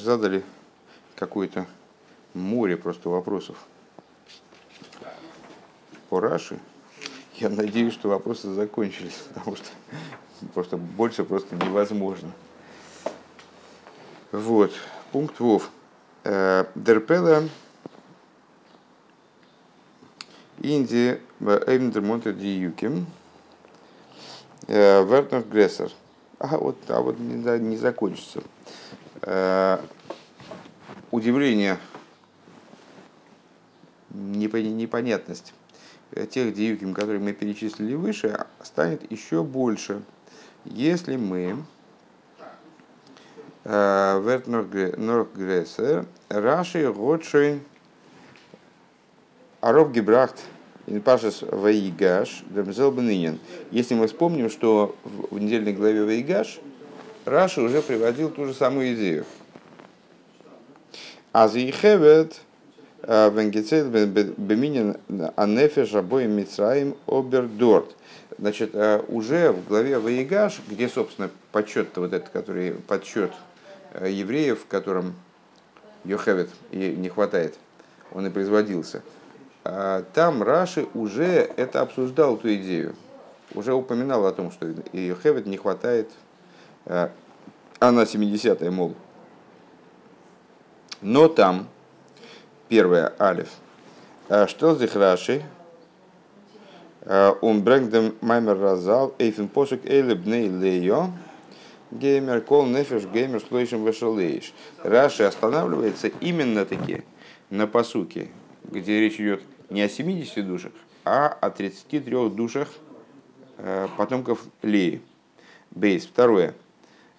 задали какое-то море просто вопросов по Раши. Я надеюсь, что вопросы закончились, потому что просто больше просто невозможно. Вот, пункт ВОВ. Э, Дерпела Инди Эймдер Монте Диюким Вертнер Грессер. А вот, а вот не, не закончится. Э, удивление, непонятность тех диюким, которые мы перечислили выше, станет еще больше, если мы Вертноргрессер Раши Готшейн Аров Гебрахт Инпашес Ваигаш Бенинин. Если мы вспомним, что в недельной главе Ваигаш Раши уже приводил ту же самую идею. Азихевет Венгецет Беминин Анефеш Абоим Мицраим Обердорт. Значит, уже в главе Ваигаш, где, собственно, подсчет вот этот, который подсчет евреев, в котором Йохевет не хватает, он и производился. Там Раши уже это обсуждал, эту идею. Уже упоминал о том, что Йохевет не хватает, а на 70-е, мол. Но там, первое, Алиф, что здесь Раши, он брэнгдем маймер разал, эйфен посук эйле бней лейо, геймер кол нефеш геймер слышим вешалейш. Раши останавливается именно таки на посуке, где речь идет не о 70 душах, а о 33 душах потомков Леи. Бейс. Второе.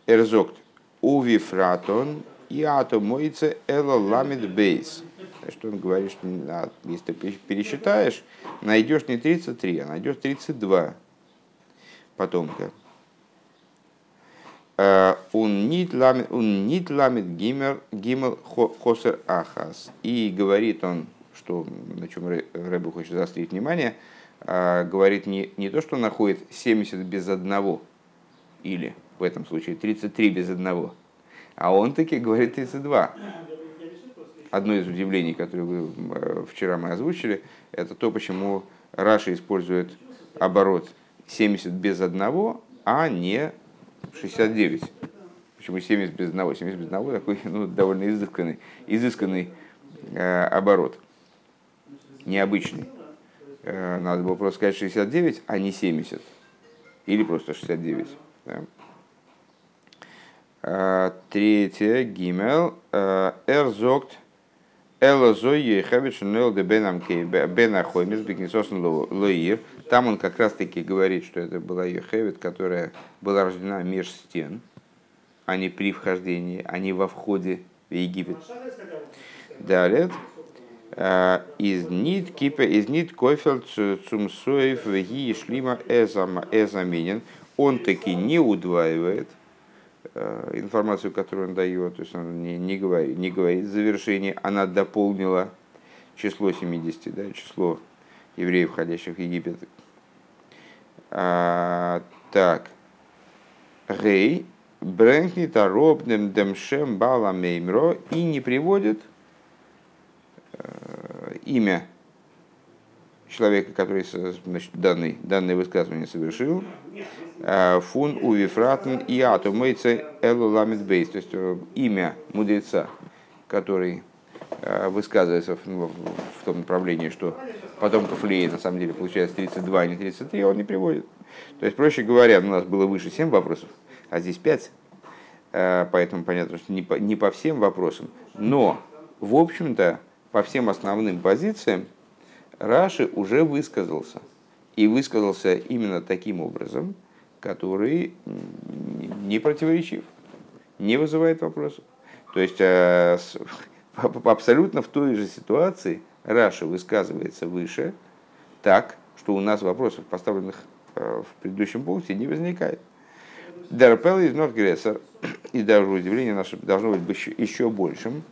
Эрзокт. Уви фратон и атомоице эла ламит бейс. Что он говорит, что если ты пересчитаешь, найдешь не 33, а найдешь 32 потомка. Он нит ламит гимер гимел хосер ахас. И говорит он, что, на чем Рэбу хочет заострить внимание, говорит не, не то, что находит 70 без одного, или в этом случае 33 без одного, а он таки говорит 32. Одно из удивлений, которое вы э, вчера мы озвучили, это то, почему Раша использует оборот 70 без одного, а не 69. Почему 70 без одного? 70 без одного такой ну, довольно изысканный, изысканный э, оборот. Необычный. Э, надо было просто сказать 69, а не 70. Или просто 69. Да. Э, третье, гимел, э, эрзокт, элозой ехавич нел де бенахоймис бекнесосен лоир. Там он как раз таки говорит, что это была Ехевит, которая была рождена меж стен, а не при вхождении, а не во входе в Египет. Далее. Из нит кипа, из нит кофел цумсоев ги шлима эзаминен. Он таки не удваивает Э, информацию, которую он дает, то есть он не, не, говорит, не говорит завершение, она дополнила число 70, да, число евреев, входящих в Египет. А, так. Гей, Брэнкнит аробным демшем бала меймро и не приводит э, имя человека, который значит, данный, данное высказывание совершил, э, фун увифратн и атомейце элу ламит бейс, то есть э, имя мудреца, который э, высказывается в, в, в том направлении, что потомков Леи на самом деле получается 32, а не 33, он не приводит. То есть, проще говоря, у нас было выше 7 вопросов, а здесь 5, поэтому понятно, что не по, не по всем вопросам, но, в общем-то, по всем основным позициям Раши уже высказался. И высказался именно таким образом, который не противоречив, не вызывает вопросов. То есть э, абсолютно в той же ситуации Раша высказывается выше так, что у нас вопросов, поставленных э, в предыдущем пункте, не возникает. Дарпел из Норгрессер, и даже удивление наше должно быть еще большим,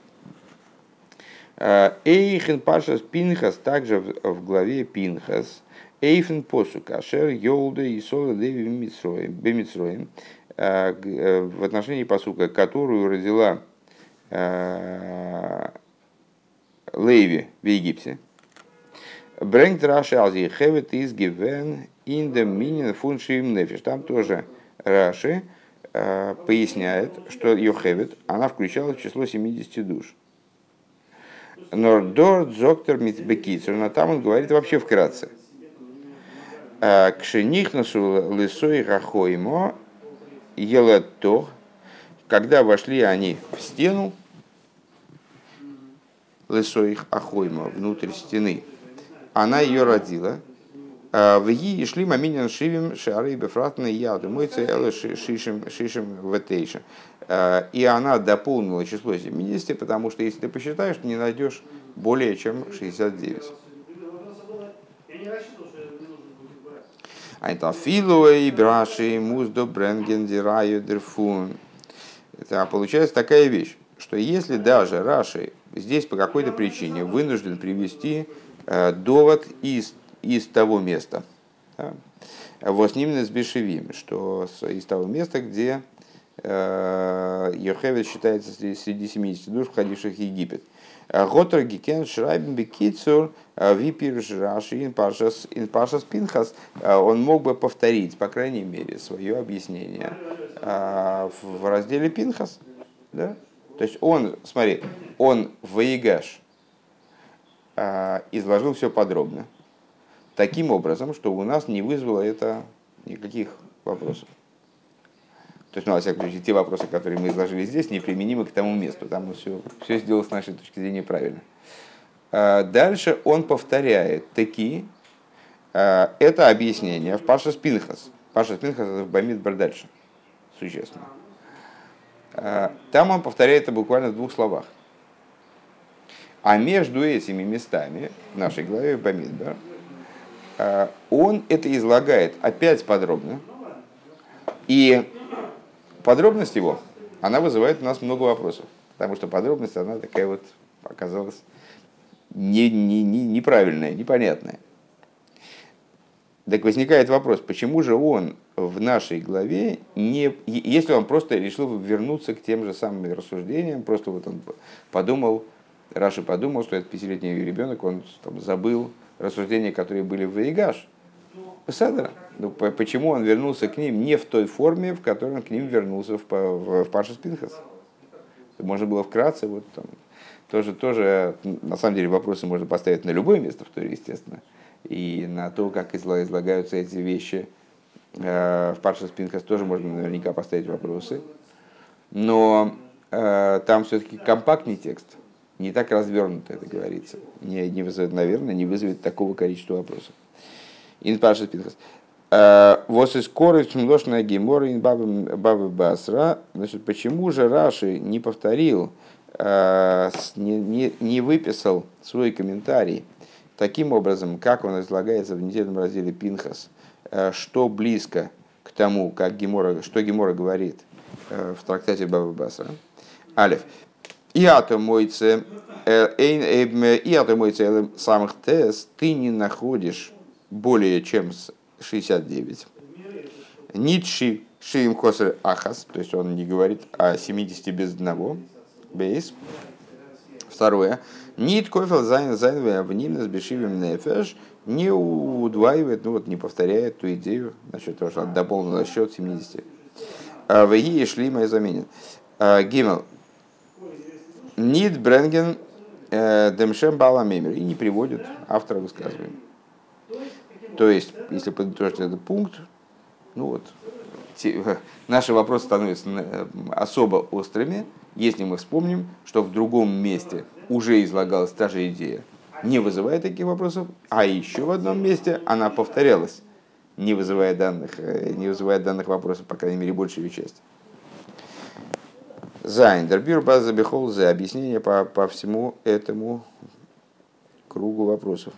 Эйхен Пашас Пинхас также в главе Пинхас. Эйфен посук Ашер Йолда и Сола Деви Бемитсроем. Э, в отношении посука, которую родила Леви в Египте. Брэнгт Раши Алзи Хевет из Гивен in the meaning шивим нефиш. Там тоже Раши э, поясняет, что Йохевет, она включала в число 70 душ. Но Дор Зоктор Митбекицер, но там он говорит вообще вкратце. «Э, Кшенихнасу лысой рахоймо елето, когда вошли они в стену, лысой ахоймо, внутрь стены, она ее родила, а, в ей шли маминин шивим шары бефратный яду, мой целый шишим шишим ветейша. А, и она дополнила число 70, потому что если ты посчитаешь, не найдешь более чем 69. Айта филуэй браши муздо бренген дерфун. Это получается такая вещь, что если даже Раши здесь по какой-то причине вынужден привести э, довод из из того места. Да? С ним с Бешевим, что из того места, где э, Йохевит считается среди 70 душ, входивших в Египет. Готер Гикен Шрайбен Бекицур э, Випир Раши ин Пашас Пинхас, э, он мог бы повторить, по крайней мере, свое объяснение в разделе Пинхас. Да? То есть он, смотри, он в Ваигаш изложил все подробно таким образом, что у нас не вызвало это никаких вопросов. То есть, ну, во всяком случае, те вопросы, которые мы изложили здесь, неприменимы к тому месту. Там все, все сделано с нашей точки зрения правильно. А дальше он повторяет такие. А, это объяснение в Паша Спинхас. Паша Спинхас в Бамид дальше. Существенно. А, там он повторяет это буквально в двух словах. А между этими местами в нашей главе в Бамидбар он это излагает опять подробно. И подробность его, она вызывает у нас много вопросов. Потому что подробность, она такая вот оказалась не, не, не, неправильная, непонятная. Так возникает вопрос, почему же он в нашей главе, не, если он просто решил вернуться к тем же самым рассуждениям, просто вот он подумал, Раши подумал, что это пятилетний ребенок, он там, забыл рассуждения, которые были в Вейгаш. Пасадра. Ну, почему он вернулся к ним не в той форме, в которой он к ним вернулся в, в, в Паша Спинхас? Можно было вкратце, вот там, тоже, тоже, на самом деле, вопросы можно поставить на любое место в Торе, естественно, и на то, как излагаются эти вещи э, в Паша Спинхас тоже можно наверняка поставить вопросы. Но э, там все-таки компактный текст – не так развернуто это говорится. Не, не вызовет, наверное, не вызовет такого количества вопросов. Инпаша Пинхас. Э, вот и скорость множная гемора бабы басра. Значит, почему же Раши не повторил, э, не, не, не выписал свой комментарий таким образом, как он излагается в недельном разделе Пинхас, э, что близко к тому, как Гемора, что Гемора говорит в трактате Бабы Басра. Алиф. И ато мойце, э, и ато мойце самых тес ты не находишь более чем 69. Нитши шиим хосер ахас, то есть он не говорит о 70 без одного. Бейс. Второе. Нит кофел зайн зайн в ним с бешивим нефеш не удваивает, ну вот не повторяет ту идею, насчет того, что он дополнил счет 70. В ей шли мои заменит. Гимел. Нид Бренген э, Демшем Баламемер и не приводит автора высказывания. То есть, если подытожить этот пункт, ну вот, те, наши вопросы становятся э, особо острыми, если мы вспомним, что в другом месте уже излагалась та же идея, не вызывая таких вопросов, а еще в одном месте она повторялась, не вызывая данных, э, не вызывая данных вопросов, по крайней мере, большую часть. Зайндербюр база бихол за объяснение по, по всему этому кругу вопросов.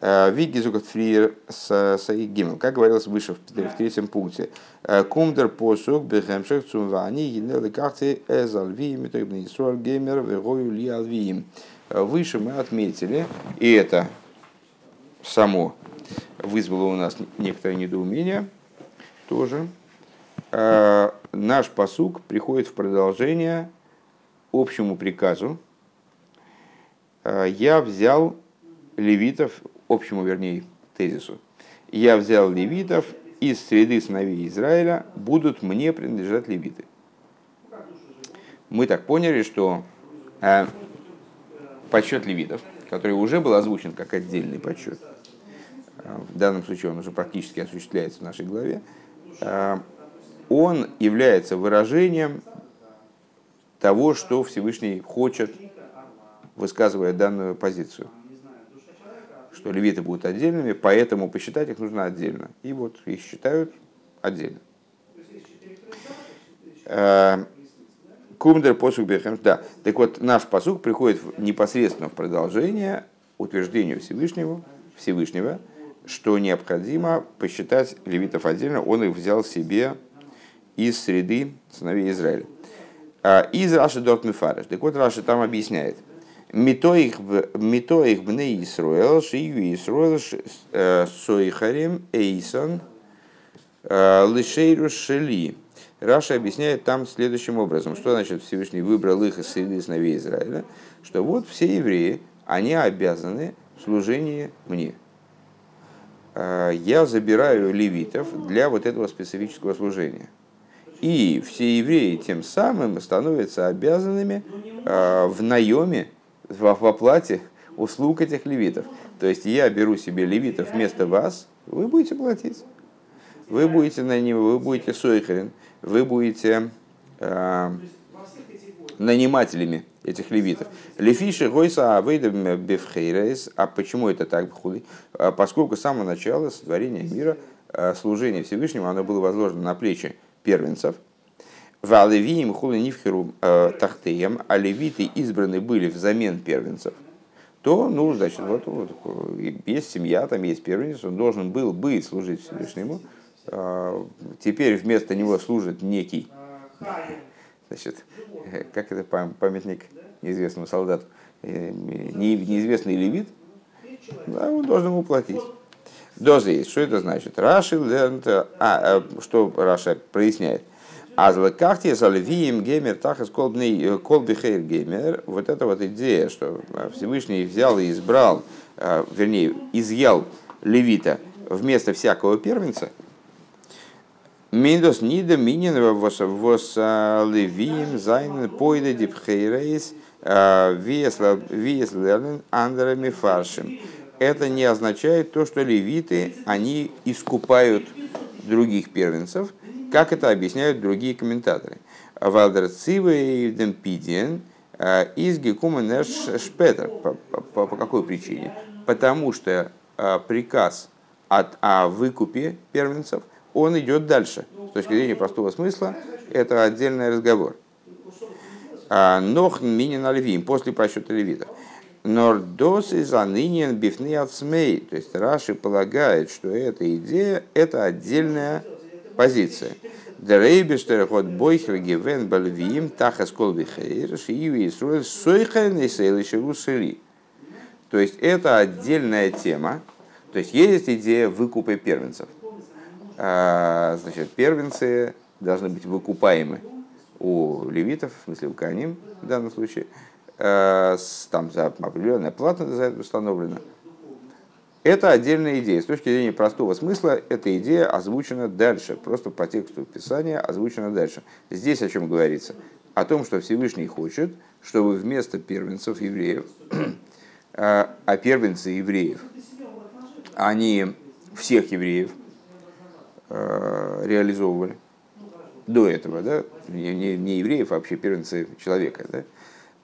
Э, Вигизукат фриер с Гимел, как говорилось выше в, третьем пункте. Э, Кумдер посук бехемшек цумвани гинелы карты эзалви митогбни исруал геймер вегою ли алвиим. Э, выше мы отметили, и это само вызвало у нас некоторое недоумение тоже, наш посук приходит в продолжение общему приказу я взял левитов, общему, вернее, тезису, я взял левитов из среды сыновей Израиля, будут мне принадлежать левиты. Мы так поняли, что э, подсчет левитов, который уже был озвучен как отдельный подсчет, э, в данном случае он уже практически осуществляется в нашей главе, э, он является выражением того, что Всевышний хочет, высказывая данную позицию что левиты будут отдельными, поэтому посчитать их нужно отдельно. И вот их считают отдельно. Э, Кумдер посук бехем. Да. Так вот, наш посук приходит непосредственно в продолжение утверждению Всевышнего, Всевышнего, что необходимо посчитать левитов отдельно. Он их взял себе из среды сыновей Израиля. Э, из Раши Дот Мифареш. Так вот, Раши там объясняет – Митоих бне Исруэл, шию Исруэл, э, сойхарем эйсон, э, лишейру шели. Раша объясняет там следующим образом, что значит Всевышний выбрал их из среды сыновей Израиля, что вот все евреи, они обязаны в служении мне. Э, я забираю левитов для вот этого специфического служения. И все евреи тем самым становятся обязанными в наеме в, оплате услуг этих левитов. То есть я беру себе левитов вместо вас, вы будете платить. Вы будете на него, вы будете сойхерин, вы будете э, нанимателями этих левитов. Лефиши гойса авейдам бифхейрейс. А почему это так? А поскольку с самого начала сотворения мира э, служение Всевышнему оно было возложено на плечи первенцев – в Алевиим хули нивхеру э, тахтеем, а левиты избраны были взамен первенцев, то, ну, значит, вот, вот есть семья, там есть первенец, он должен был бы служить Всевышнему. А, теперь вместо него служит некий, значит, как это памятник неизвестному солдату, э, неизвестный левит, да, он должен ему платить. Доза есть. Что это значит? Раши, а, а, что Раша проясняет – а злакахте залевием геймер тахас колбный колбихейр геймер. Вот эта вот идея, что Всевышний взял и избрал, вернее, изъял левита вместо всякого первенца, Миндос нида минин вос левием зайн пойде дипхейрейс веслернен андерами фаршем. Это не означает то, что левиты, они искупают других первенцев, как это объясняют другие комментаторы. Валдерцивы и Демпидиен э, из Гекуменер Шпетер. По какой причине? Потому что э, приказ от, о выкупе первенцев, он идет дальше. С точки зрения простого смысла, это отдельный разговор. А, Нох минин альвим, после подсчета левитов. Нордос из анынин бифны. То есть Раши полагает, что эта идея – это отдельная позиция. Дрейбештер ход бойхер гивен бальвиим тахас кол вихейр шииви исруэль сойхер несейлиши русели. То есть это отдельная тема. То есть есть идея выкупа первенцев. А, значит, первенцы должны быть выкупаемы у левитов, в смысле у каним в данном случае, а, там за определенная плата за это установлена. Это отдельная идея. С точки зрения простого смысла, эта идея озвучена дальше. Просто по тексту Писания озвучена дальше. Здесь о чем говорится? О том, что Всевышний хочет, чтобы вместо первенцев евреев, а, а первенцы евреев, они всех евреев а, реализовывали до этого, да, не, не, не евреев, а вообще первенцы человека, да,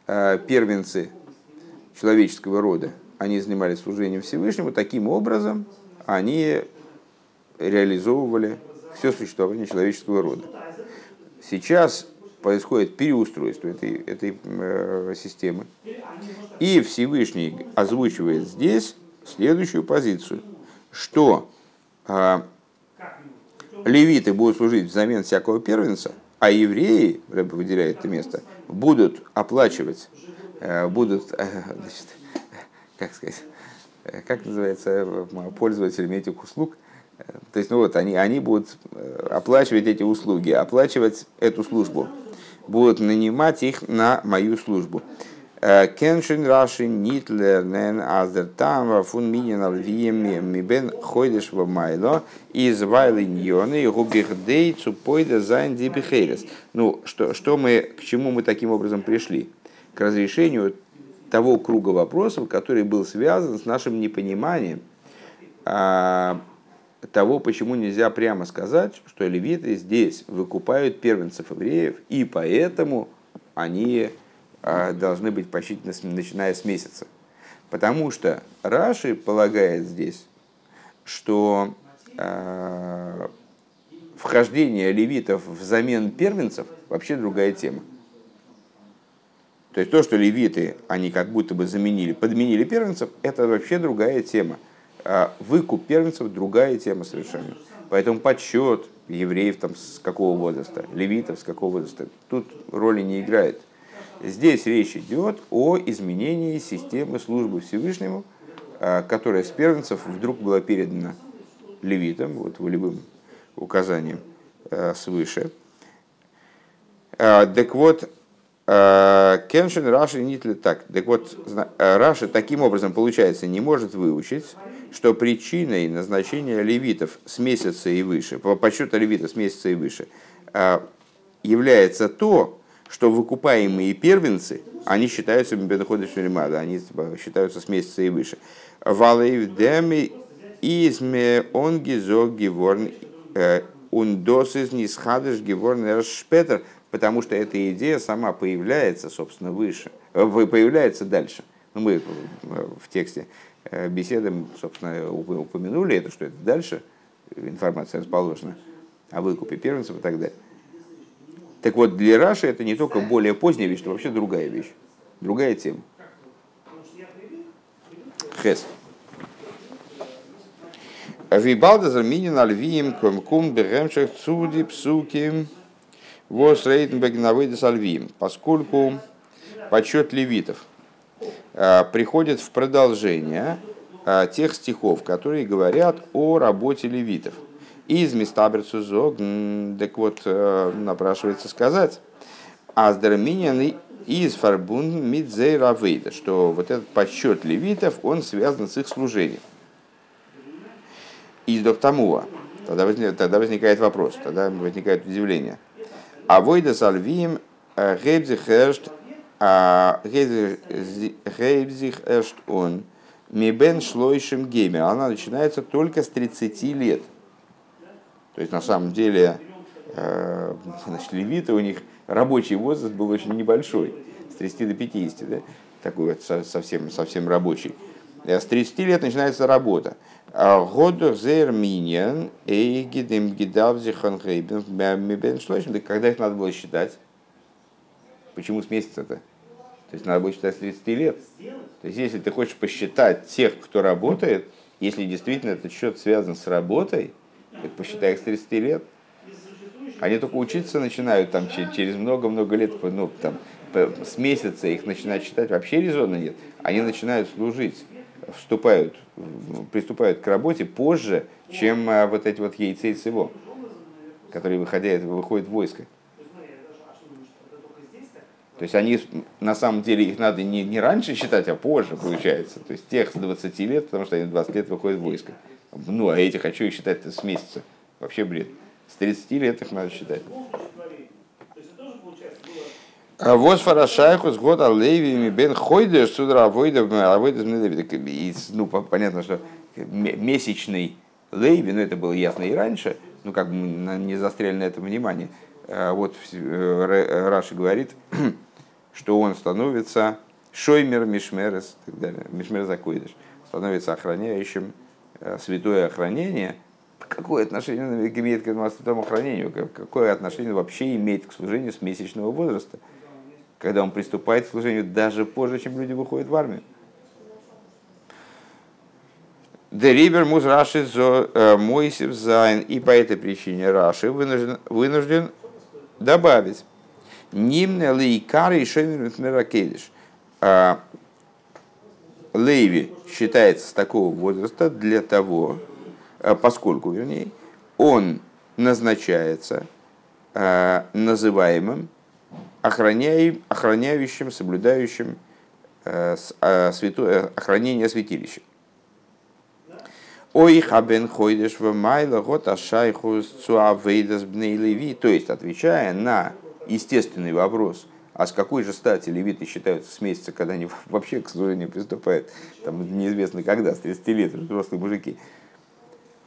а, первенцы человеческого рода, они занимались служением Всевышнему, таким образом они реализовывали все существование человеческого рода. Сейчас происходит переустройство этой, этой э, системы. И Всевышний озвучивает здесь следующую позицию, что э, левиты будут служить взамен всякого первенца, а евреи, выделяет это место, будут оплачивать, э, будут э, значит, как сказать, э, как называется, э, пользователями этих услуг. Э, то есть, ну вот, они, они будут оплачивать эти услуги, оплачивать эту службу. будут нанимать их на мою службу. Кеншин Раши нит лернен аздер там фун минин алвием мибен ходишь в майло из вайлиньоны губихдей цупойда зайн дибихейрес. Ну, что, что мы, к чему мы таким образом пришли? К разрешению того круга вопросов, который был связан с нашим непониманием а, того, почему нельзя прямо сказать, что левиты здесь выкупают первенцев евреев, и поэтому они а, должны быть посчитаны начиная с месяца. Потому что Раши полагает здесь, что э, вхождение левитов взамен первенцев вообще другая тема. То есть то, что левиты, они как будто бы заменили, подменили первенцев, это вообще другая тема. А выкуп первенцев другая тема совершенно. Поэтому подсчет евреев там с какого возраста, левитов с какого возраста, тут роли не играет. Здесь речь идет о изменении системы службы Всевышнему, а, которая с первенцев вдруг была передана левитам, вот волевым указанием а, свыше. Так вот, Кеншин Раши Нитли так. Так вот, Раши таким образом, получается, не может выучить, что причиной назначения левитов с месяца и выше, по подсчету левитов с месяца и выше, является то, что выкупаемые первенцы, они считаются бедоходы шеримада, они типа, считаются с месяца и выше. Валейв деми изме он гизог геворн ундос из нисхадыш геворн шпетер, потому что эта идея сама появляется, собственно, выше, э, появляется дальше. Ну, мы в тексте э, беседы, собственно, упомянули это, что это дальше информация расположена о выкупе первенцев и так далее. Так вот, для Раши это не только более поздняя вещь, это вообще другая вещь, другая тема. Хес. Вибалдазар минин альвием ком беремших цуди псуки вос рейтенбег навыдес альвием, поскольку подсчет левитов а, приходит в продолжение а, тех стихов, которые говорят о работе левитов – из Мистаберцу Зог, так вот, э, напрашивается сказать, Аздерминин из Фарбун Мидзей Равейда, что вот этот подсчет левитов, он связан с их служением. Из Доктамуа. Тогда, тогда возникает вопрос, тогда возникает удивление. А войда сальвием гейбзих эршт гейбзих эршт он мибен шлойшим геймер. Она начинается только с 30 лет. То есть на самом деле э, значит, левиты, у них рабочий возраст был очень небольшой, с 30 до 50, да? такой вот совсем, совсем рабочий. Э, с 30 лет начинается работа. А Годур зер миньян эйгидем гидавзихан хейбен мибен шлойшим. Когда их надо было считать? Почему с месяца-то? То есть надо было считать с 30 лет. То есть если ты хочешь посчитать тех, кто работает, если действительно этот счет связан с работой, это посчитай их с 30 лет. Они только учиться начинают там через много-много лет, ну, там, с месяца их начинать читать вообще резона нет. Они начинают служить, вступают, приступают к работе позже, чем а, вот эти вот яйца и всего, которые выходят, выходят в войско. То есть они, на самом деле, их надо не, не раньше считать, а позже, получается. То есть тех с 20 лет, потому что они 20 лет выходят в войско. Ну, а эти хочу их считать с месяца. Вообще бред. С 30 лет их надо считать. А вот фарашайху с года левиями бен хойдеш судра авойдев авойдев Ну, понятно, что месячный лейви, ну это было ясно и раньше, ну как бы не застряли на этом внимание. А вот э, Раши говорит, что он становится шоймер мишмерес, так далее, мишмер закойдеш, становится охраняющим Э, святое охранение, какое отношение имеет к святому охранению, какое отношение вообще имеет к служению с месячного возраста, когда он приступает к служению даже позже, чем люди выходят в армию. Дерибер муз Раши э, Зайн, и по этой причине Раши вынужден, вынужден добавить. Нимне лейкары и шемер меракедиш. А, Лейви считается с такого возраста для того, э, поскольку, вернее, он назначается э, называемым охраняй, охраняющим, соблюдающим э, э, святое, охранение святилища. Ой, хабен хойдеш в майла год ашайхус цуавейдас бней леви. То есть, отвечая на естественный вопрос, а с какой же стати левиты считаются с месяца, когда они вообще к служению приступают, там неизвестно когда, с 30 лет, взрослые мужики.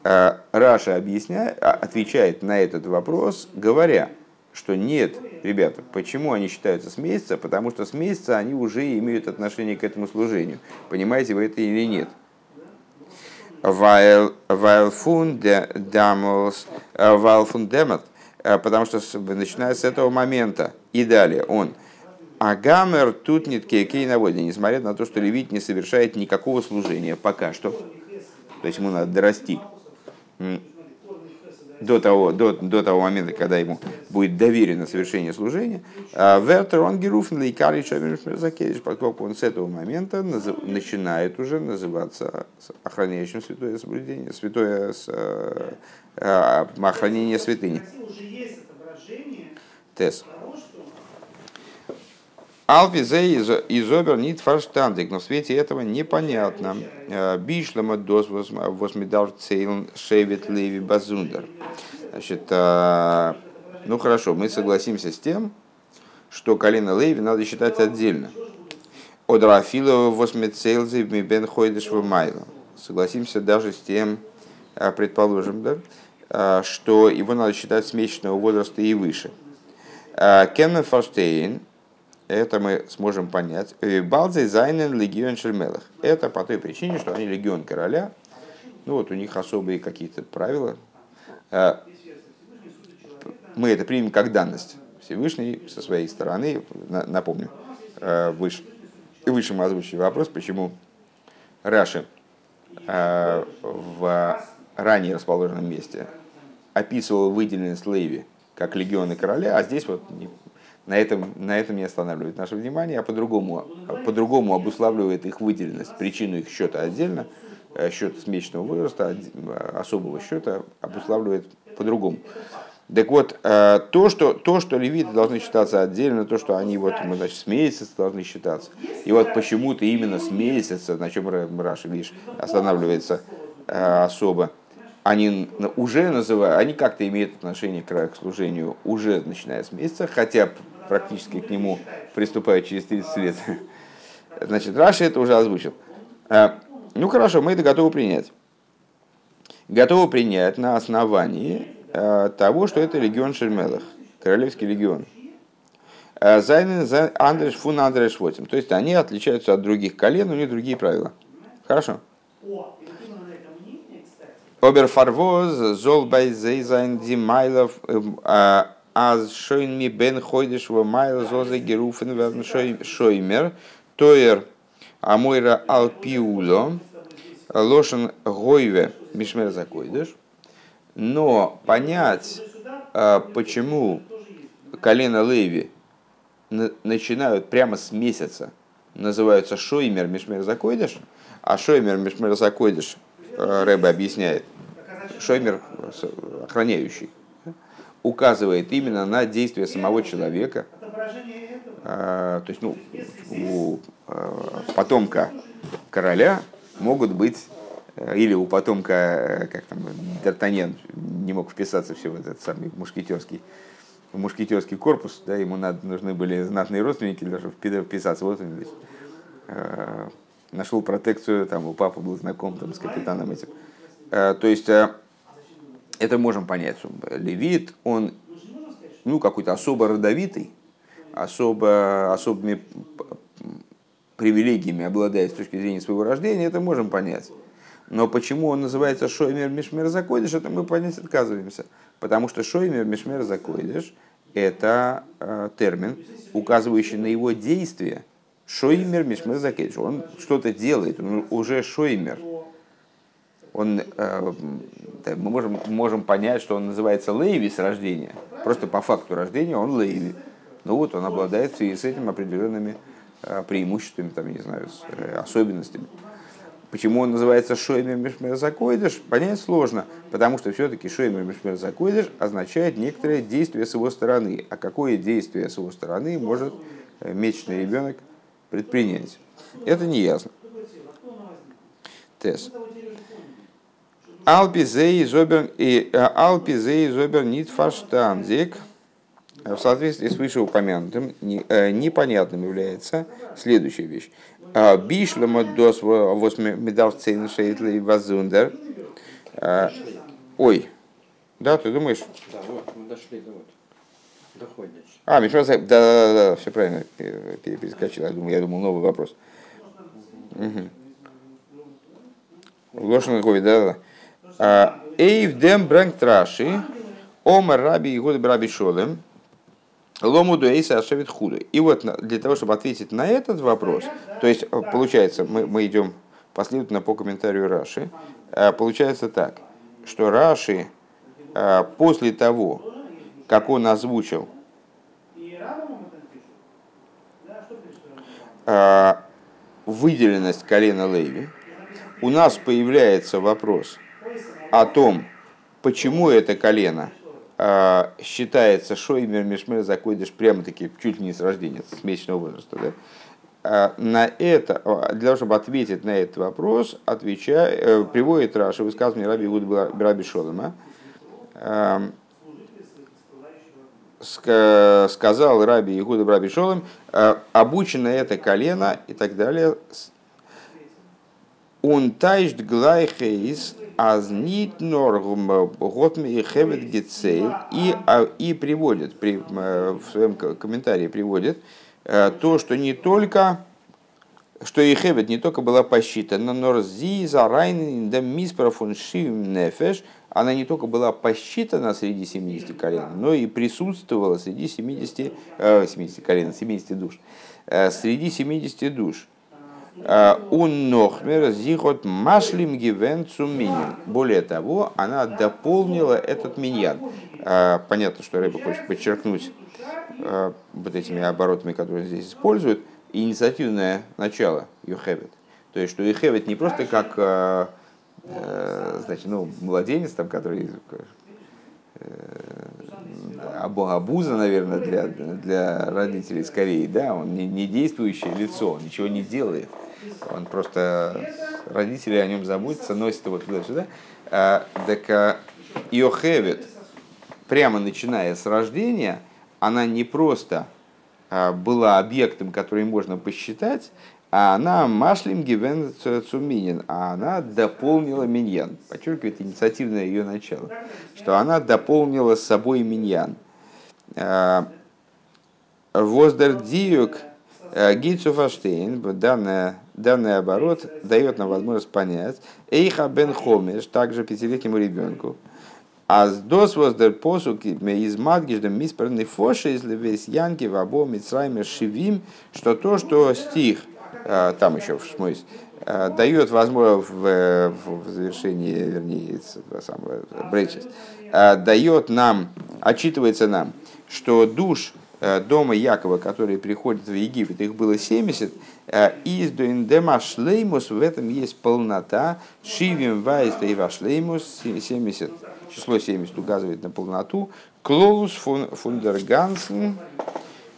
А, Раша объясняет, отвечает на этот вопрос, говоря, что нет, ребята, почему они считаются с месяца? Потому что с месяца они уже имеют отношение к этому служению. Понимаете вы это или нет? Weil фун демот, потому что начиная с этого момента и далее он Агамер тут нет кейкей наводит, несмотря на то, что левит не совершает никакого служения пока что. То есть ему надо дорасти до того, до, до того момента, когда ему будет доверено совершение служения, а Вертер он геруфен лейкари поскольку он с этого момента начинает уже называться охраняющим святое соблюдение, святое с, э, э, охранение святыни. Тес. Алпизе изобер нит фарштандик, но в свете этого непонятно. Э, Бишлама дос восмидар цейлн шевит леви базундер. Значит, э, ну хорошо, мы согласимся с тем, что колено Леви надо считать отдельно. От Рафилова восмицейлзи бен хойдеш майла. Согласимся даже с тем, э, предположим, да, что его надо считать с месячного возраста и выше. Кеммен Форштейн, это мы сможем понять. Балзей Зайнен Легион Шельмелах. Это по той причине, что они легион короля. Ну вот у них особые какие-то правила. А, мы это примем как данность. Всевышний со своей стороны, напомню, выше, выше мы озвучили вопрос, почему Раши а, в ранее расположенном месте описывал выделенность Леви как легионы короля, а здесь вот на этом, на этом не останавливает наше внимание, а по-другому, по-другому обуславливает их выделенность, причину их счета отдельно, э, счет смечного возраста, особого счета обуславливает по-другому. Так вот, э, то что, то, что левиты должны считаться отдельно, то, что они вот, мы, значит, с месяца должны считаться. И вот почему-то именно с месяца, на чем Раша, видишь, останавливается э, особо, они уже называют, они как-то имеют отношение к служению уже начиная с месяца, хотя практически к нему приступают через 30 лет. Значит, Раша это уже озвучил. А, ну хорошо, мы это готовы принять. Готовы принять на основании а, того, что это легион Шермелах, королевский легион. А, Зайнен Андреш фун Андреш Восемь. То есть они отличаются от других колен, у них другие правила. Хорошо. Оберфарвоз, Золбай Зейзайн Димайлов, аз шойн ми бен хойдеш во майл зозе геруфен верн шоймер, тоер амойра алпиуло, лошен гойве мишмер закойдеш. Но понять, а, почему колено Леви начинают прямо с месяца, называются Шоймер Мишмер Закойдеш, а Шоймер Мишмер Закойдеш, а, Рэбе объясняет, Шоймер охраняющий указывает именно на действие самого человека. А, то есть, ну, у а, потомка короля могут быть, э, или у потомка, э, как там, Д'Артаньян не мог вписаться все в этот самый мушкетерский, в мушкетерский корпус, да, ему надо, нужны были знатные родственники для того, чтобы вписаться. Вот он здесь. А, нашел протекцию, там у папы был знаком там, с капитаном этим. То есть это можем понять, левит, он ну, какой-то особо родовитый, особо, особыми привилегиями обладает с точки зрения своего рождения, это можем понять. Но почему он называется Шоймер Мишмер Закойдиш, это мы понять отказываемся. Потому что Шоймер Мишмер Закойдиш – это э, термин, указывающий на его действие. Шоймер Мишмер Закойдиш. Он что-то делает, он уже Шоймер он, э, мы можем, можем понять, что он называется Лейви с рождения. Просто по факту рождения он Лейви. Ну вот, он обладает и с этим определенными э, преимуществами, там, не знаю, с, э, особенностями. Почему он называется Шоймер Мишмер Закойдыш, понять сложно, потому что все-таки Шоймер Мишмер Закойдыш означает некоторое действие с его стороны. А какое действие с его стороны может э, месячный ребенок предпринять? Это не ясно. Тес. Алпизей зобер и э, Алпизей зобер нит фаштанзик в соответствии с вышеупомянутым непонятным является следующая вещь. Бишлема дос медавцейн шейтлей вазундер. Ой, да, ты думаешь? Да, вот, мы дошли до вот. Доходишь. А, Мишмар да, да, да, да, все правильно, перескочил, я думал, я думал новый вопрос. Угу. Лошадь да, да. А, Эйв дем брэнк траши, омар раби и год раби шолем, Лому дуэйса ашевит худу. И вот для того, чтобы ответить на этот вопрос, то есть э, получается, мы, мы идем последовательно по комментарию Раши, э, получается так, что Раши э, после того, как он озвучил выделенность колена Леви, у нас появляется вопрос о том, почему это колено а, считается шоймер мишмер закойдыш прямо-таки чуть ли не с рождения, с месячного возраста. Да? А, на это, а, для того, чтобы ответить на этот вопрос, отвечая, э, приводит Раша высказывание Раби Гуд Раби Шолема, сказал Раби Игуда Раби Шолем, обучено это колено и так далее, он тайшт глайхейс аз нит норгум готми и хевет гицейл и, а, и приводит, при, в своем комментарии приводит э, то, что не только что и Хевет не только была посчитана, но раззи за миспрофун нефеш, она не только была посчитана среди 70 колен, но и присутствовала среди 70, э, 70 колен, 70 душ, э, среди 70 душ. Он нохмер зихот машлим гивен цуминин. Более того, она дополнила этот миньян. А, понятно, что Рэба хочет подчеркнуть а, вот этими оборотами, которые здесь используют, инициативное начало Юхевит. То есть, что Юхевит не просто как значит, ну, младенец, там, который абуза, наверное, для, для родителей скорее, да, он не, не действующее лицо, ничего не делает. Он просто, родители о нем заботятся, носят его туда-сюда. А, так а, Иохевит, прямо начиная с рождения, она не просто а, была объектом, который можно посчитать, а она машлим гивен цуминин, а она дополнила миньян. Подчеркивает инициативное ее начало, что она дополнила с собой миньян. Воздердиюк Гитсуфаштейн, данная данный оборот дает нам возможность понять, Эйха бен Хомеш, также пятилетнему ребенку, а с дос воздер посуки из мадгиждем мисперный фоши из весь янки в обо мицрайме шивим, что то, что стих, э, там еще в смысле, э, дает возможность в, в завершении, вернее, самого брейчес, э, дает нам, отчитывается нам, что душ дома Якова, которые приходят в Египет, их было 70, Э, из дуиндема шлеймус, в этом есть полнота. Шивим вайста и вашлеймус, 70, число 70 указывает на полноту. Клоус фундергансен,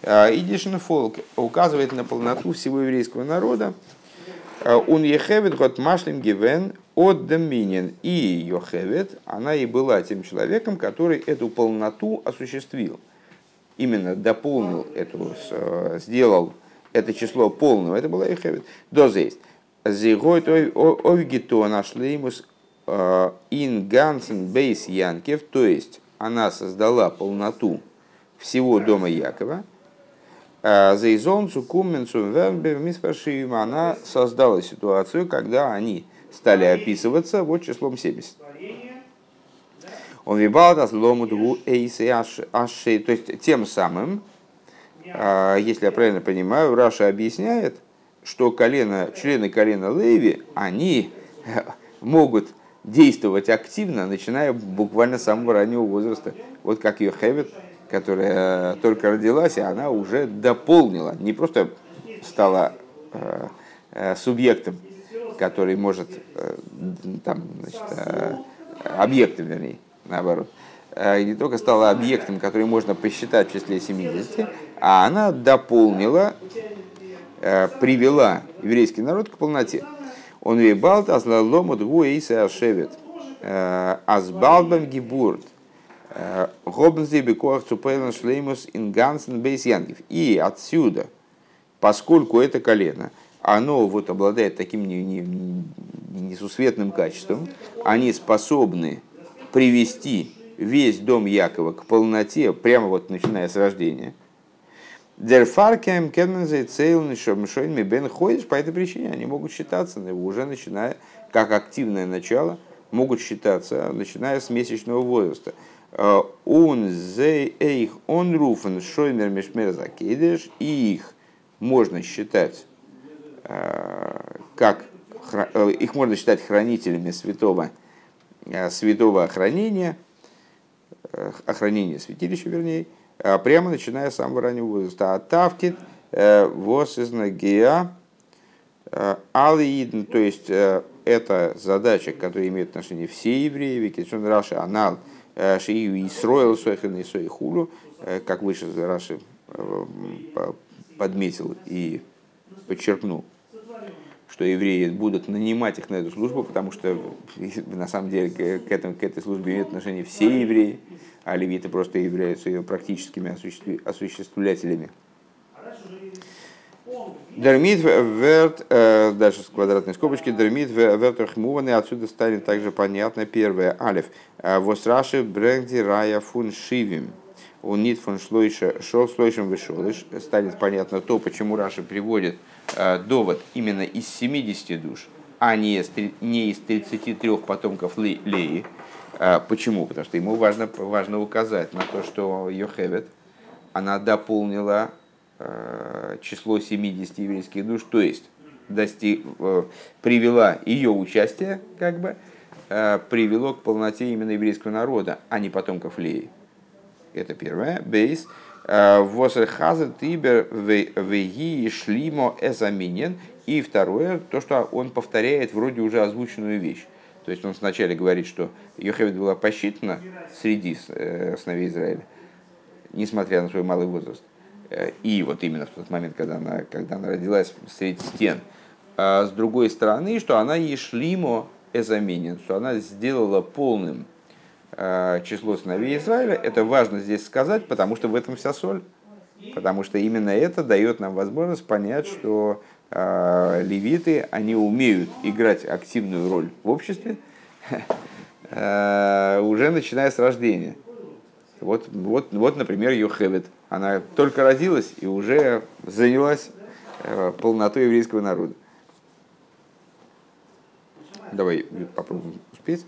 э, идишен фолк указывает на полноту всего еврейского народа. Он э, ехевет год машлим гивен от доминин. И Йохевет, она и была тем человеком, который эту полноту осуществил. Именно дополнил эту, сделал это число полного, это была Эхевит. Доза есть. Зигойт ойгито нашли ему ин гансен бейс Янкев, то есть она создала полноту всего дома Якова. Зейзон цукуменцу вербер она создала ситуацию, когда они стали описываться вот числом 70. Он вибал das ломут эйсы ашей, то есть тем самым а, если я правильно понимаю, Раша объясняет, что колено, члены колена Леви, они могут действовать активно, начиная буквально с самого раннего возраста. Вот как Йохевит, которая только родилась, и она уже дополнила, не просто стала э, э, субъектом который может, э, там, значит, э, объектом, вернее, наоборот, э, не только стала объектом, который можно посчитать в числе 70, а она дополнила, привела еврейский народ к полноте. Он вейбалт азлаломут гуэйса ашевет. Азбалбам гибурт. Гобнзи бекоах цупейлен шлеймус ингансен бейс И отсюда, поскольку это колено, оно вот обладает таким несусветным качеством, они способны привести весь дом Якова к полноте, прямо вот начиная с рождения. Дерфаркем кенмензе цейлн шойн бен ходишь, по этой причине они могут считаться, уже начиная, как активное начало, могут считаться, начиная с месячного возраста. Он зе эйх он руфен шоймер мешмер закидыш, и их можно считать как э, их можно считать хранителями святого, э, святого охранения, э, охранения святилища, вернее, прямо начиная с самого раннего возраста. А тавкит вос из алиидн, то есть это задача, которая имеет отношение все евреи, Викичон Раши Анал, Шиию и Сроил Сойхан и Сойхулу, как выше Раши подметил и подчеркнул что евреи будут нанимать их на эту службу, потому что на самом деле к, этому, к этой службе имеют отношение все евреи, а левиты просто являются ее практическими осуществлятелями. Дермит верт, э, дальше с квадратной скобочки, дермит верт рахмуваны, отсюда станет также понятно первое, алиф, э, восраши бренди рая фун шивим, он нит фун шлойша, шел слойшим вышелыш, станет понятно то, почему Раши приводит довод именно из 70 душ, а не из, не из 33 потомков Леи. Э, почему? Потому что ему важно, важно указать на то, что Йохевет, она дополнила э, число 70 еврейских душ, то есть достиг, привела ее участие, как бы, привело к полноте именно еврейского народа, а не потомков Леи. Это первое. Бейс. Восерхаза Тибер Веги Шлимо Эзаминен. И второе, то, что он повторяет вроде уже озвученную вещь. То есть он сначала говорит, что Йохевед была посчитана среди э, сыновей Израиля, несмотря на свой малый возраст. Э, и вот именно в тот момент, когда она, когда она родилась среди стен. А с другой стороны, что она Ешлимо Эзаменин, что она сделала полным Э, число сыновей Израиля, это важно здесь сказать, потому что в этом вся соль. Потому что именно это дает нам возможность понять, что э, левиты, они умеют играть активную роль в обществе, э, уже начиная с рождения. Вот, вот, вот например, Йохевет. Она только родилась и уже занялась полнотой еврейского народа. Давай попробуем успеть.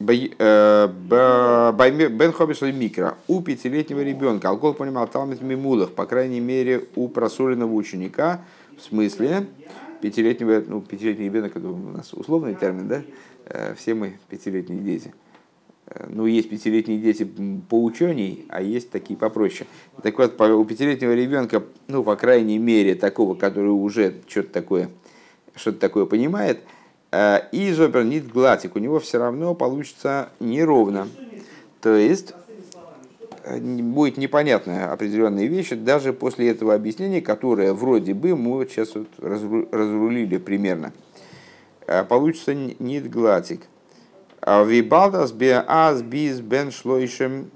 Э, Бен Хобиш Микро. У пятилетнего ребенка алкоголь понимал Талмит Мимулах, по крайней мере, у просоленного ученика, в смысле, пятилетнего, ну, пятилетний ребенок, это у нас условный термин, да? Э, все мы пятилетние дети. Э, ну, есть пятилетние дети по учению, а есть такие попроще. Так вот, у пятилетнего ребенка, ну, по крайней мере, такого, который уже что-то такое, что-то такое понимает – и изобернит гладик, у него все равно получится неровно. То есть э, будет непонятная определенные вещи даже после этого объяснения, которое вроде бы мы сейчас вот разрулили примерно. Э, получится нит гладик. А Вибалдас бе аз биз бен шлойшем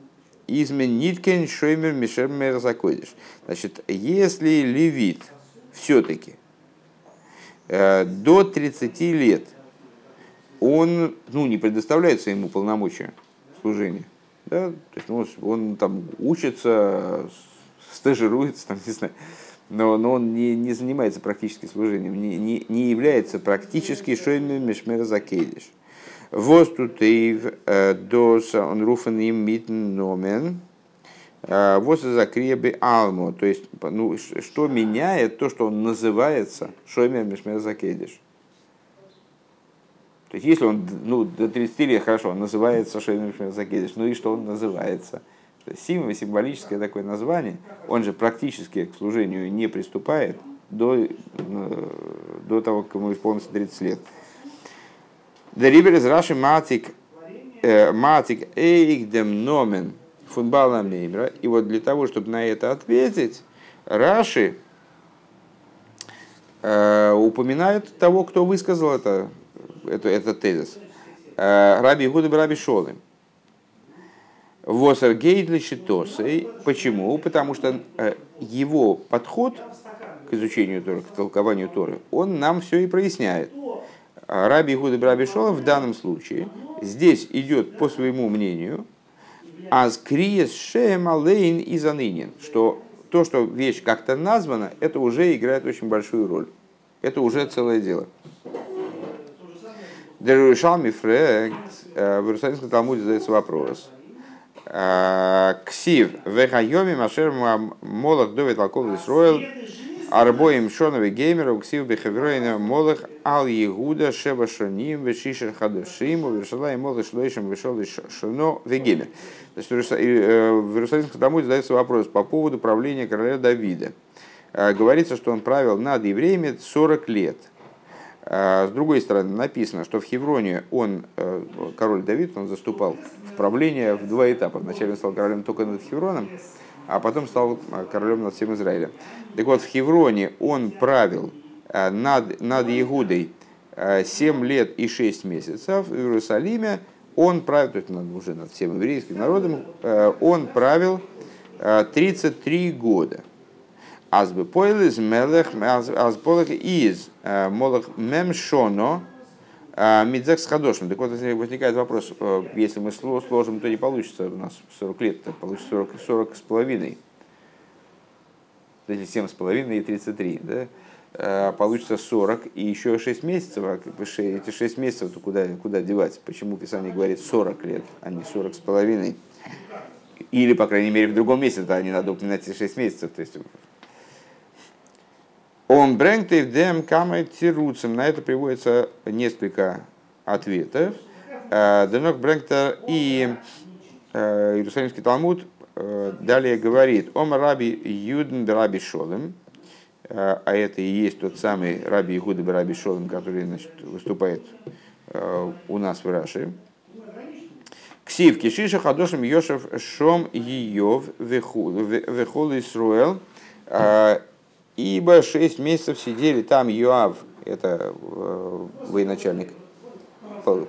измен шоймер мишем мерзакодиш. Значит, если левит все-таки Э, до 30 лет он ну, не предоставляется ему полномочия служения. Да? То есть ну, он там учится, стажируется, там, не знаю, но, но он не, не занимается практически служением, не, не, не является практически шоймем. Вот тут и э, доса он руфен им митн номен, Э, вот за кребы алму, то есть, ну, что меняет то, что он называется Шоймер Мишмер Закедиш. То есть, если он ну, до 30 лет, хорошо, он называется Шоймер Мишмер Закедиш, ну и что он называется? Символ, символическое такое название, он же практически к служению не приступает до, э, до того, как ему исполнится 30 лет. Дерибер из Раши Матик Матик Эйгдем Номен футбола Меймера. И вот для того, чтобы на это ответить, Раши э, упоминает того, кто высказал это, это, этот тезис. Э, Раби Гуда Раби Шолы. Восер Гейдли Шитосей. Почему? Потому что э, его подход к изучению Торы, к толкованию Торы, он нам все и проясняет. А Раби Гуда Раби Шола в данном случае здесь идет по своему мнению аз криес шеем алейн и занынен, что то, что вещь как-то названа, это уже играет очень большую роль. Это уже целое дело. Дерушалми фрект, э, в Иерусалимском Талмуде задается вопрос. Э, Ксив, вехайоми машер молох довет алков Исроил, арбоим шоновый геймера, ксив бехевроина молох ал егуда шева шоним вешишер хадушим, вершала и молох шлойшим вешол шоно вегемер. То есть в Иерусалимском Талмуде задается вопрос по поводу правления короля Давида. Э, говорится, что он правил над евреями 40 лет – а, с другой стороны, написано, что в Хевроне он, э, король Давид, он заступал в правление в два этапа. Вначале он стал королем только над Хевроном, а потом стал э, королем над всем Израилем. Так вот, в Хевроне он правил э, над, над Егудой 7 лет и 6 месяцев. В Иерусалиме он правил, то есть уже над всем еврейским народом, он правил 33 года. Азбы пойлис мелех, из э, молах мемшоно э, мидзек с хадошем. Так вот, возникает вопрос, э, если мы сложим, то не получится у нас 40 лет, то получится 40, 40 с половиной. Если 7 с половиной и 33, да? получится 40 и еще 6 месяцев, а эти 6 месяцев то куда, куда девать? Почему Писание говорит 40 лет, а не 40 с половиной? Или, по крайней мере, в другом месяце, да, не надо упоминать эти 6 месяцев. То есть он брэнгт и дем тируцем. На это приводится несколько ответов. Э, Денок Брэнгта и э, Иерусалимский Талмуд э, далее говорит Ом раби Юден раби Шолем, а это и есть тот самый раби Игуда раби Шолем, который значит, выступает у нас в Раши. Ксив кишиша хадошем Йошев Шом Йов Вехол Исруэл Ибо шесть месяцев сидели там Юав, это э, военачальник,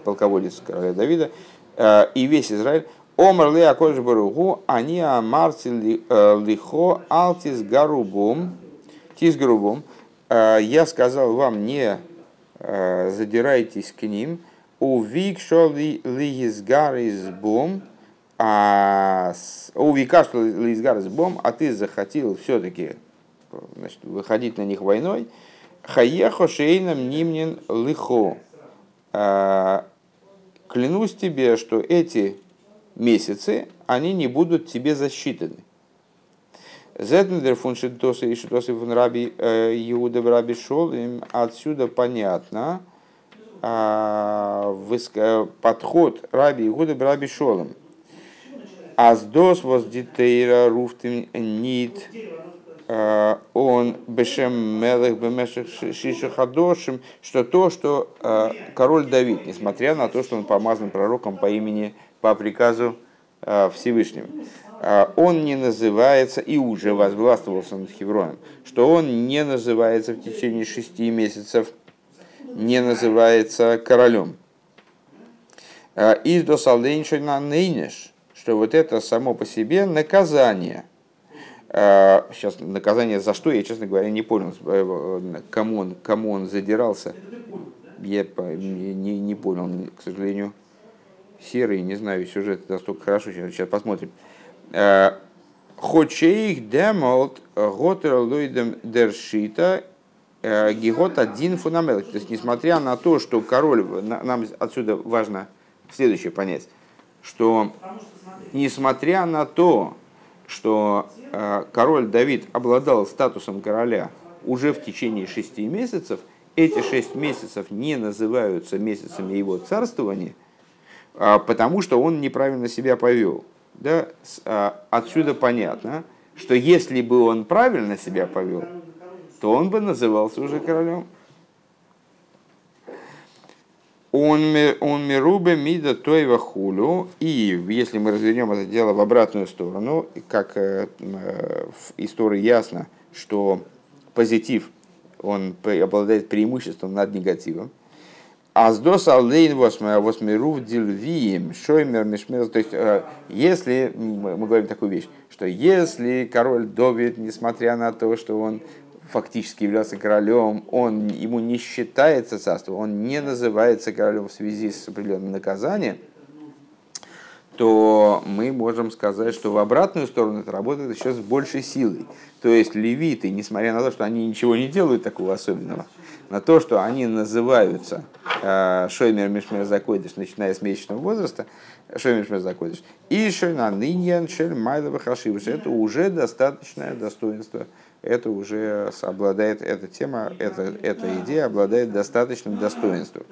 полководец короля Давида, э, и весь Израиль. Омар ли акодж баругу, они амарти э, лихо алтис гарубом, тис гарубом. Я сказал вам, не задирайтесь к ним. У викшо ли изгар из бом, а у вика ли изгар из бом, а ты захотел все-таки значит, выходить на них войной, Хаехо шейном нимнин лихо. А, клянусь тебе, что эти месяцы, они не будут тебе засчитаны. Зетнедер фун шитосы и шитосы фун раби э, Иуда раби Шолим. Отсюда понятно а, подход раби Иуда раби Шолим. Аздос воздитейра руфтим нит он бешем мелых бемешек шишахадошим, что то, что э, король Давид, несмотря на то, что он помазан пророком по имени, по приказу э, Всевышнего, он не называется и уже возгластвовался над Хевроном, что он не называется в течение шести месяцев, не называется королем. Из до на нынеш, что вот это само по себе наказание – сейчас наказание за что, я, честно говоря, не понял, э, кому он, кому он задирался. Я не, не, понял, к сожалению. Серый, не знаю, сюжет настолько хорошо, сейчас, сейчас посмотрим. Хочеих демолт готер луидем дершита э, гигот один фунамел. То есть, несмотря на то, что король, нам отсюда важно следующее понять, что несмотря на то, что э, король Давид обладал статусом короля уже в течение шести месяцев, эти шесть месяцев не называются месяцами его царствования, а, потому что он неправильно себя повел. Да? А, отсюда понятно, что если бы он правильно себя повел, то он бы назывался уже королем. Он ми- он мирубе мида тойва хулю. И если мы развернем это дело в обратную сторону, как э, э, в истории ясно, что позитив, он обладает преимуществом над негативом. Аздос алдейн восмирув дильвием, шоймер мишмер. То есть, э, если, мы говорим такую вещь, что если король Довид, несмотря на то, что он фактически являлся королем, он, ему не считается царство, он не называется королем в связи с определенным наказанием, то мы можем сказать, что в обратную сторону это работает еще с большей силой. То есть левиты, несмотря на то, что они ничего не делают такого особенного, на то, что они называются э, Шоймер Мишмер Закойдыш, начиная с месячного возраста, Шоймер Мишмер Закойдыш, и Шойна Ниньян Шель Майлова Хашивыш, это уже достаточное достоинство, это уже обладает, эта тема, эта, эта идея обладает достаточным достоинством.